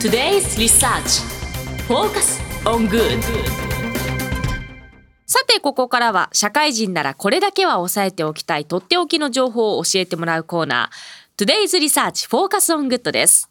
Today's Research. Focus on Good. さてここからは社会人ならこれだけは押さえておきたいとっておきの情報を教えてもらうコーナー。Today's Research Focus on Good です。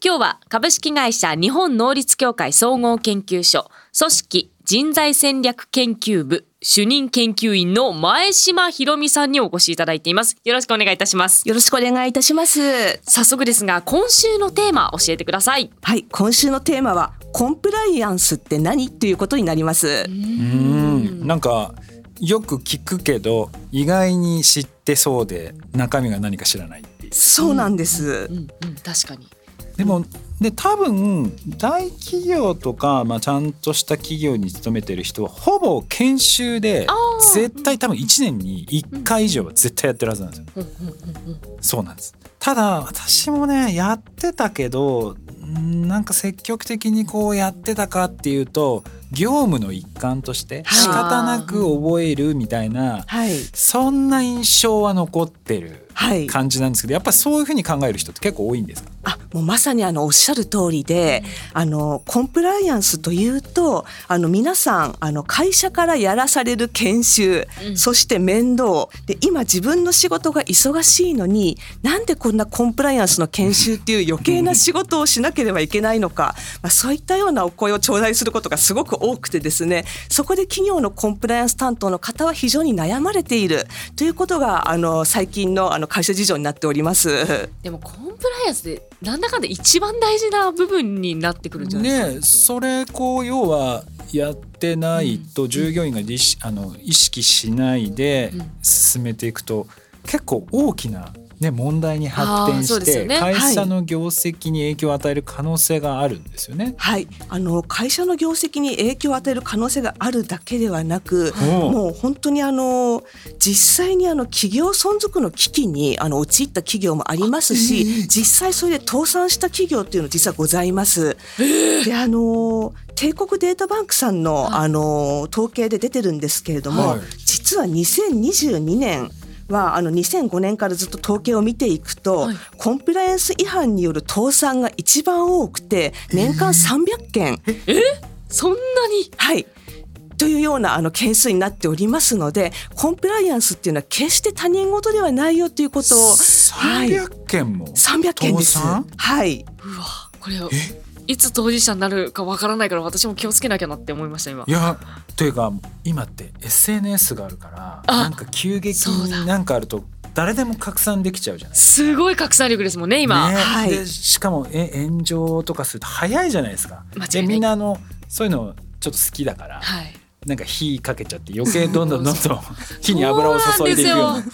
今日は株式会社日本能率協会総合研究所組織人材戦略研究部主任研究員の前島ひろみさんにお越しいただいています。よろしくお願いいたします。よろしくお願いいたします。早速ですが、今週のテーマ教えてください。はい、今週のテーマはコンプライアンスって何っていうことになります。うん、なんかよく聞くけど意外に知ってそうで中身が何か知らないそうなんです。うん、うん、確かに。でもで多分大企業とか、まあ、ちゃんとした企業に勤めてる人はほぼ研修で絶対多分1年に1回以上は絶対やってるはずなんですよ。そうなんです。ただ私もねやってたけどなんか積極的にこうやってたかっていうと業務の一環として仕方なく覚えるみたいな、はい、そんな印象は残ってる感じなんですけど、やっぱりそういうふうに考える人って結構多いんですか？あもうまさにあのおっしゃる通りで、あのコンプライアンスというとあの皆さんあの会社からやらされる研修、うん、そして面倒。で今自分の仕事が忙しいのになんでこんなコンプライアンスの研修っていう余計な仕事をしなければいけないのか、まあ、そういったようなお声を頂戴することがすごく多くてですねそこで企業のコンプライアンス担当の方は非常に悩まれているということがあの最近のあの会社事情になっております。でもコンプライアンスでなんだかんだ一番大事な部分になってくるんじゃないですか。ねそれこう要はやってないと従業員が、うん、あの意識しないで進めていくと、結構大きなね、問題に発展して、ね、会社の業績に影響を与える可能性があるんですよね。はい、あの会社の業績に影響を与える可能性があるだけではなく、もう本当にあの実際にあの企業存続の危機にあの陥った企業もありますし、えー、実際それで倒産した企業っていうの実はございます。えー、であの帝国データバンクさんの、あの統計で出てるんですけれども、はい、実は2022年はあの2005年からずっと統計を見ていくと、はい、コンプライアンス違反による倒産が一番多くて年間300件。ええ？そんなに？はい。というようなあの件数になっておりますのでコンプライアンスっていうのは決して他人事ではないよということを300件も、はい、300件です。はい。うわこれいつ当事者になるかわからないから私も気をつけなきゃなって思いました今。いやというか今って SNS があるからなんか急激になんかあると誰でも拡散できちゃうじゃない。すごい拡散力ですもんね今、ね、はい、でしかもえ炎上とかすると早いじゃないですか。でみんなあのそういうのちょっと好きだから、はい、なんか火かけちゃって余計どんどんどんどん 火に油を注いでいくような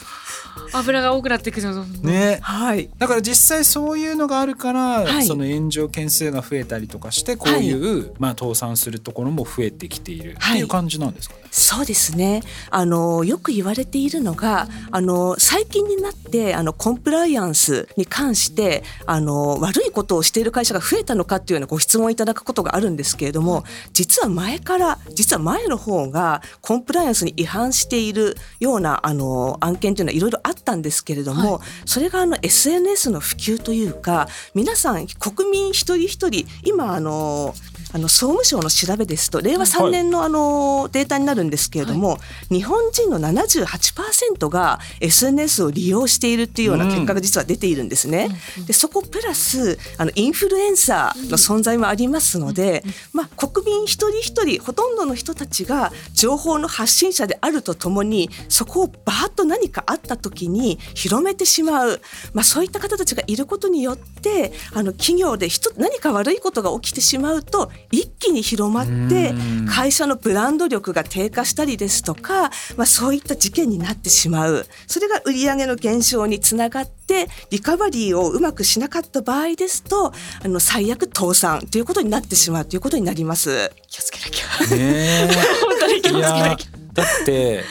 油が多くなっていくじゃんね、はい、だから実際そういうのがあるから、はい、その炎上件数が増えたりとかしてこういう、はい、まあ倒産するところも増えてきているっていう感じなんですかね。そうですね。あのよく言われているのがあの最近になってあのコンプライアンスに関してあの悪いことをしている会社が増えたのかっていうようなご質問いただくことがあるんですけれども実は前から実は前の方がコンプライアンスに違反しているようなあの案件というのはいろいろあったんですけれども、はい、それがあの SNS の普及というか皆さん国民一人一人今あのあの総務省の調べですと令和3年のあのデータになるんですけれども、はい、日本人の78%が SNS を利用しているっていうような結果が実は出ているんですね。うん、でそこプラスあのインフルエンサーの存在もありますので、まあ、国民一人一人ほとんどの人たちが情報の発信者であるとともにそこをバーッと何かあった時に広めてしまう、まあ、そういった方たちがいることによってあの企業で何か悪いことが起きてしまうと一気に広まって会社のブランド力が低下したりですとか、まあ、そういった事件になってしまう。それが売上の減少につながってリカバリーをうまくしなかった場合ですとあの最悪倒産ということになってしまうということになります。気をつけなきゃ、ね、本当に気をつけなきゃ。だって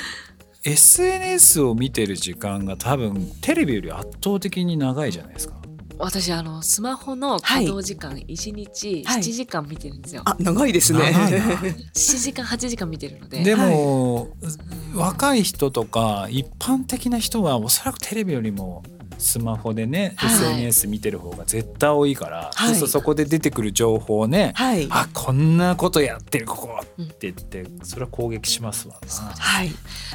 SNS を見てる時間が多分テレビより圧倒的に長いじゃないですか。私あのスマホの稼働時間一日7時間見てるんですよ。あ長いですね。7 時間8時間見てるので。でも、はい、若い人とか一般的な人はおそらくテレビよりもスマホでね、はい。SNS 見てる方が絶対多いから、はい。そそこで出てくる情報をね、はい。あこんなことやってるここって言ってそれは攻撃しますわな。はい。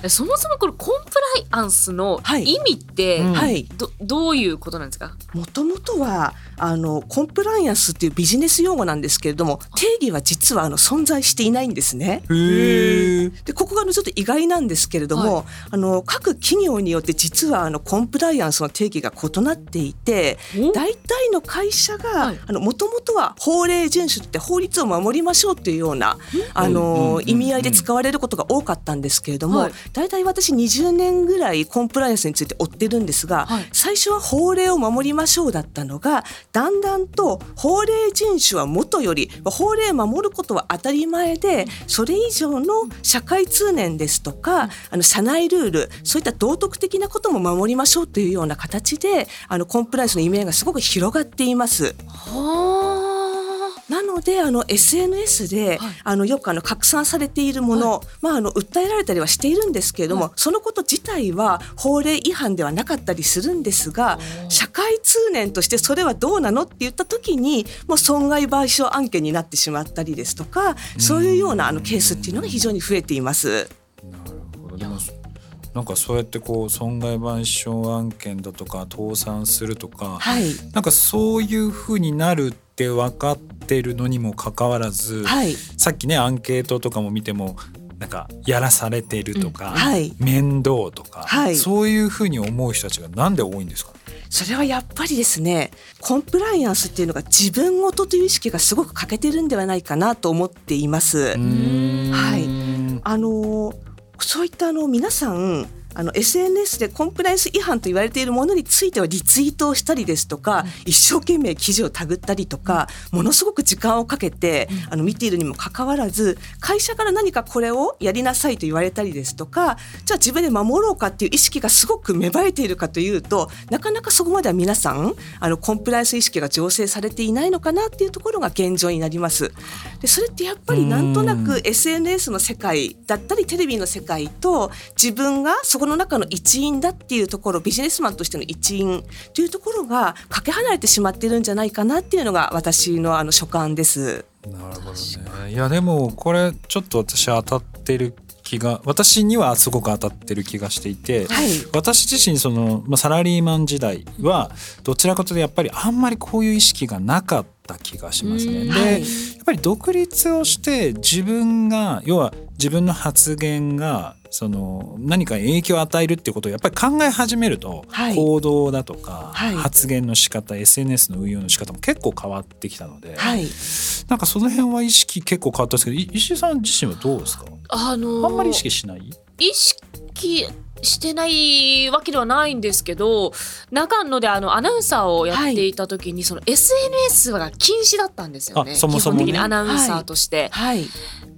そもそもこれコンプライアンスのはい。意味って、うん。はいどどういうことなんですか？もともとはあのコンプライアンスっていうビジネス用語なんですけれども定義は実はあの存在していないんですね。でここがちょっと意外なんですけれども、はあの各企業によって実はあのコンプライアンスの定義が異なっていてお？大体の会社はがい。もともとは法令遵守って法律を守りましょうっていうようなあのうん意味合いで使われることが多かったんですけれども、はい。大体私20年ぐらいコンプライアンスについて追ってるんですが、はい。最初は法令を守りましょうだったのがだんだんと法令遵守はもとより法令を守ることは当たり前でそれ以上の社会通念ですとかあの社内ルールそういった道徳的なことも守りましょうというような形であのコンプライアンスの意味合いがすごく広がっています。はなのであの SNS で、はい。あのよくあの拡散されているもの、まあ、あの訴えられたりはしているんですけれども、はい。そのこと自体は法令違反ではなかったりするんですが社会通念としてそれはどうなのって言った時にもう損害賠償案件になってしまったりですとかそういうようなあのケースっていうのが非常に増えています。なるほどでもなんかそうやってこう損害賠償案件だとか倒産するとか、はい、なんかそういう風になるって分かってるのにもかかわらず、はい、さっきねアンケートとかも見てもなんかやらされてるとか、うんはい。面倒とか、はい。そういう風に思う人たちがなんで多いんですか？それはやっぱりですねコンプライアンスっていうのが自分ごとという意識がすごく欠けてるんではないかなと思っています。はい。あのそういったあの皆さんあの SNS でコンプライアンス違反と言われているものについてはリツイートをしたりですとか、一生懸命記事をタグったりとか、ものすごく時間をかけて、あの見ているにもかかわらず会社から何かこれをやりなさいと言われたりですとかじゃあ自分で守ろうかっていう意識がすごく芽生えているかというとなかなかそこまでは皆さんあのコンプライアンス意識が醸成されていないのかなっていうところが現状になります。でそれってやっぱりなんとなく SNS の世界だったりテレビの世界と自分がそこの中の一員だっていうところビジネスマンとしての一員というところがかけ離れてしまってるんじゃないかなっていうのが私のあの所感です。なるほどね。いやでもこれちょっと私当たってる気が私にはすごく当たってる気がしていて、はい。私自身その、まあ、サラリーマン時代はどちらかというとやっぱりあんまりこういう意識がなかった気がしますね。うんで、はい。やっぱり独立をして自分が要は自分の発言がその何か影響を与えるっていうことをやっぱり考え始めると、はい。行動だとか、はい。発言の仕方 SNS の運用の仕方も結構変わってきたので、はい、なんかその辺は意識結構変わったんですけどい石井さん自身はどうですか？あのーあんまり意識しない？意識してないわけではないんですけど長野であのアナウンサーをやっていた時に、その SNS が禁止だったんですよね。あそもそもね。基本的にアナウンサーとして。はい、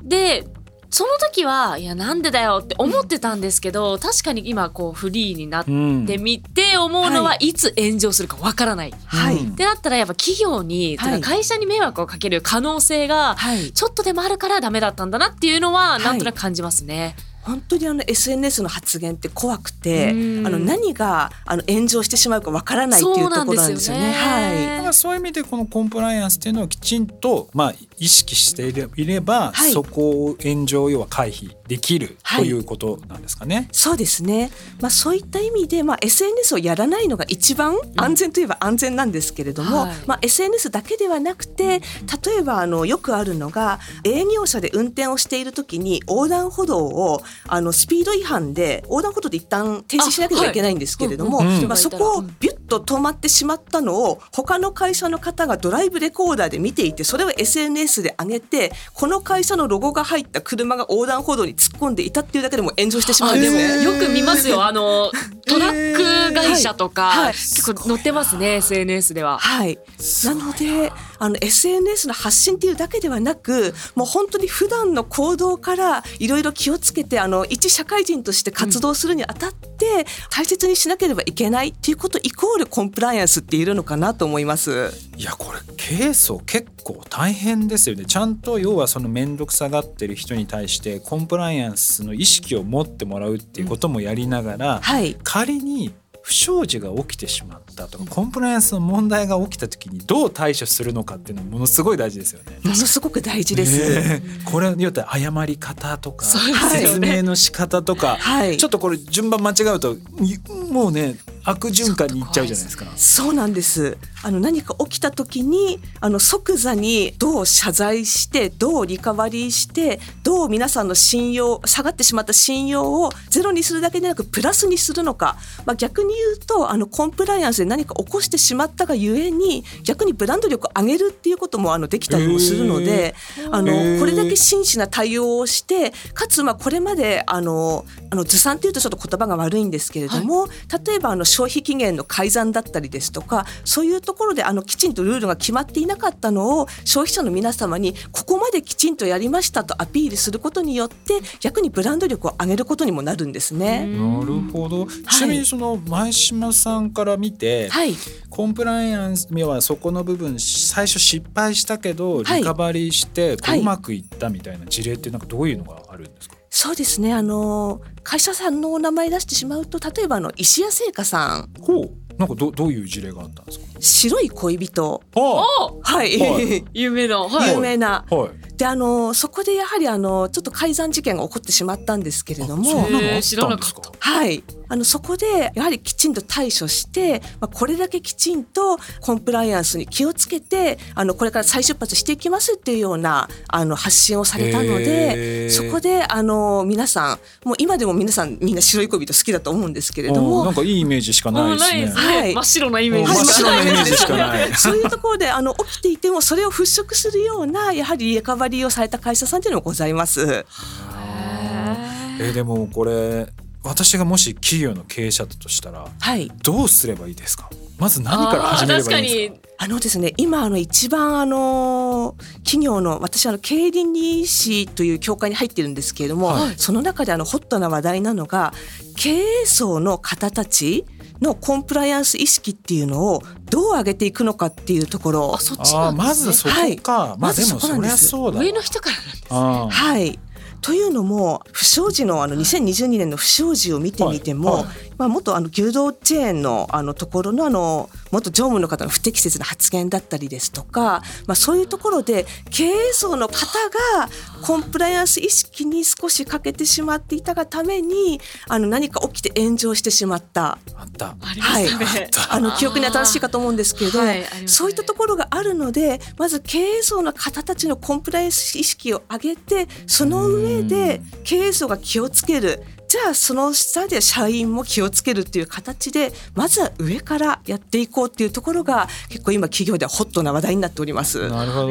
でその時はいやなんでだよって思ってたんですけど確かに今こうフリーになっうんてみて思うのは、い、つ炎上するかわからない。はい、うん。ってなったらやっぱ企業に、はい。会社に迷惑をかける可能性がはい、ちょっとでもあるからダメだったんだなっていうのははい。なんとなく感じますね。本当にあの SNS の発言って怖くて、うんあの何があの炎上してしまうかわからないっていうところなんですよね。はい。だからそういう意味でこのコンプライアンスっていうのをきちんと、まあ、意識していれいれば、はいそこを炎上要は回避できるはい。ということなんですかね。そうですね。まあそういった意味で、まあ SNS をやらないのが一番安全といえば安全なんですけれども、はい。まあ SNS だけではなくて、例えばあのよくあるのが営業車で運転をしているときに横断歩道をあのスピード違反で横断歩道で一旦停止しなければいけないんですけれども、あはいうん。まあそこをビュッと止まってしまったのを他の会社の方がドライブレコーダーで見ていて、それを SNS で上げて、この会社のロゴが入った車が横断歩道に突っ込んでいたっていうだけでも炎上してしまうあでもんですね。よく見ますよあの トラック会社とか、はいはい結構載ってますね SNS では。はい。なので、あの SNS の発信っていうだけではなく、もう本当に普段の行動からいろいろ気をつけて、あの一社会人として活動するにあたって大切にしなければいけないっていうことイコールコンプライアンスっているのかなと思います。いやこれケースを結構大変ですよねちゃんと要はその面倒くさがってる人に対してコンプライアンスの意識を持ってもらうっていうこともやりながら、はい。仮に不祥事が起きてしまったとかコンプライアンスの問題が起きた時にどう対処するのかっていうのはものすごい大事ですよね。ものすごく大事です。ねこれによって謝り方とか、そうです説明の仕方とか、はいちょっとこれ順番間違うといもうね悪循環にいっちゃうじゃないですか。そうなんです。あの何か起きた時にあの即座にどう謝罪してどうリカバリーしてどう皆さんの信用下がってしまった信用をゼロにするだけでなくプラスにするのか、まあ、逆に言うとあのコンプライアンスで何か起こしてしまったがゆえに逆にブランド力を上げるっていうこともあのできたりもするのであのへー。これだけ真摯な対応をしてかつまあこれまであのあのずさんっていうとちょっと言葉が悪いんですけれども、例えばあの消費期限の改ざんだったりですとかそういうところであのきちんとルールが決まっていなかったのを消費者の皆様にここまできちんとやりましたとアピールすることによって逆にブランド力を上げることにもなるんですね。なるほど。ちなみにその前島さんから見て、はい、コンプライアンス要はそこの部分最初失敗したけどはいリカバリーしてうまくいったみたいな事例ってなんかどういうのがあるんですか？そうですねあの会社さんのお名前出してしまうと例えばあの石屋製菓さんほう。なんかどどういう事例があったんですか？白い恋人。はい、はい有名な、はい、有名な。あ。はい。であのそこでやはりあのちょっと改ざん事件が起こってしまったんですけれどあも知らなんかっ。はい、あのそこでやはりきちんと対処して、まあ、これだけきちんとコンプライアンスに気をつけてあのこれから再出発していきますっていうようなあの発信をされたのでそこであの皆さんもう今でも皆さんみんな白い恋人好きだと思うんですけれども。なんかいいイメージしかないですね。ね。はい。真っ白なイメージ真っ白なイメージしかはない。そういうところであの起きていてもそれを払拭するようなやはりリカバリーをされた会社さんっていうのもございます。えーでもこれ私がもし企業の経営者だとしたらはいどうすればいいですか？まず何から始めればいいんですか？あのですね、今あの一番あの企業の私あの経営倫理士という協会に入ってるんですけれども、はいその中であのホットな話題なのが経営層の方たちのコンプライアンス意識っていうのをどう上げていくのかっていうところあ、そっちなんですねまずそこか。まあまずでもそりゃそこなんですそうだわ。上の人からなんですねはい。というのも不祥事のあの2022年の不祥事を見てみても、はい。はいまあ、元あの牛丼チェーンのあのところのあの元常務の方の不適切な発言だったりですとか、まあ、そういうところで経営層の方がコンプライアンス意識に少し欠けてしまっていたがためにあの何か起きて炎上してしまった。はい。あの記憶に新しいかと思うんですけど、はいそういったところがあるのでまず経営層の方たちのコンプライアンス意識を上げてその上で経営層が気をつけるじゃあその下で社員も気をつけるっていう形でまずは上からやっていこうっていうところが結構今企業ではホットな話題になっております。なるほ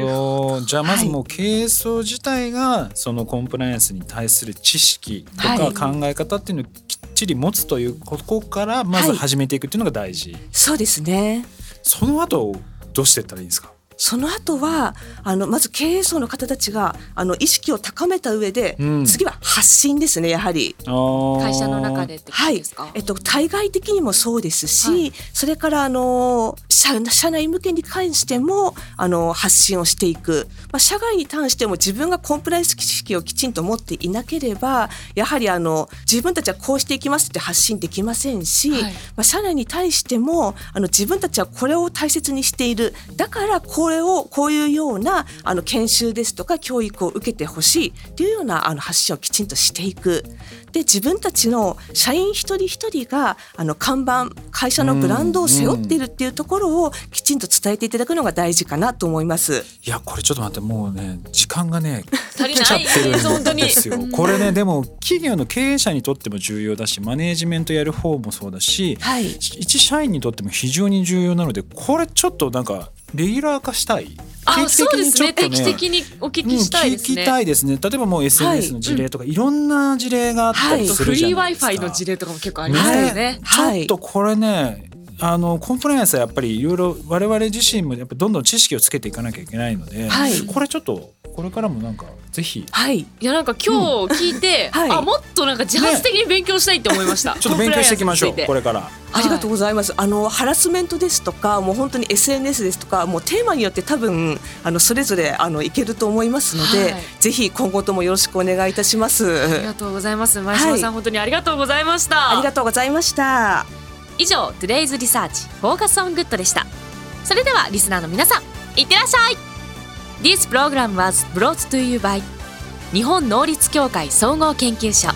ど。じゃあまずもう経営層自体がそのコンプライアンスに対する知識とはいか考え方っていうのをきっちり持つというここからまず始めていくっていうのが大事。そうですねその後どうしていったらいいんですか？その後はあのまず経営層の方たちがあの意識を高めた上で、うん。次は発信ですねやはり。会会社の中でってことはいですか、、えっと、対外的にもそうですし、はい。それからあの社社内向けに関してもあの発信をしていく、まあ、社外に関しても自分がコンプライアンス知識をきちんと持っていなければやはりあの自分たちはこうしていきますって発信できませんし、はい。まあ、社内に対してもあの自分たちはこれを大切にしている。だからこれをこういうようなあの研修ですとか教育を受けてほしいっていうようなあの発信をきちんとしていく。で自分たちの社員一人一人があの看板会社のブランドを背負っているっていうところをきちんと伝えていただくのが大事かなと思います。いやこれちょっと待ってもうね時間がね足り来ちゃないってるんですよ。これねでも企業の経営者にとっても重要だしマネージメントやる方もそうだし、はい一社員にとっても非常に重要なのでこれちょっとなんかレギュラー化したい？あそうですね定期ちょっと的にお聞きしたいですうん聞ね、きたいですね。例えばもう SNS の事例とか、いろんな事例があったりはいするフリーじゃないですか。Wi-Fi の事例とかも結構ありますよね。はいちょっとこれねあのコンプライアンスはやっぱりいろいろ我々自身もやっぱどんどん知識をつけていかなきゃいけないので、はいこれちょっとこれからもなんかぜひはいいやなんか今日聞いて、はいあもっとなんか自発的に勉強したいって思いました。ちょっと勉強していきましょうこれから。ありがとうございます。あのハラスメントですとか、もう本当に SNS ですとか、もうテーマによって多分あのそれぞれあのいけると思いますので、はいぜひ今後ともよろしくお願いいたします。ありがとうございます。前島さん、はい本当にありがとうございました。ありがとうございました。以上 Today's Research Focus on Good でしたそれではリスナーの皆さんいってらっしゃい This program was brought to you by 日本能力協会総合研究所